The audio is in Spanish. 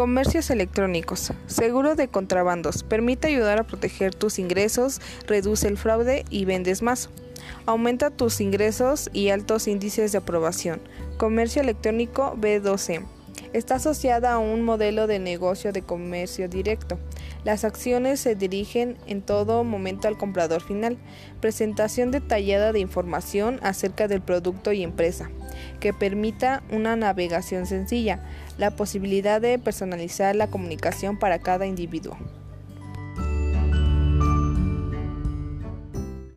Comercios electrónicos. Seguro de contrabandos. Permite ayudar a proteger tus ingresos, reduce el fraude y vendes más. Aumenta tus ingresos y altos índices de aprobación. Comercio electrónico B2C. Está asociada a un modelo de negocio de comercio directo. Las acciones se dirigen en todo momento al comprador final. Presentación detallada de información acerca del producto y empresa, que permita una navegación sencilla. La posibilidad de personalizar la comunicación para cada individuo.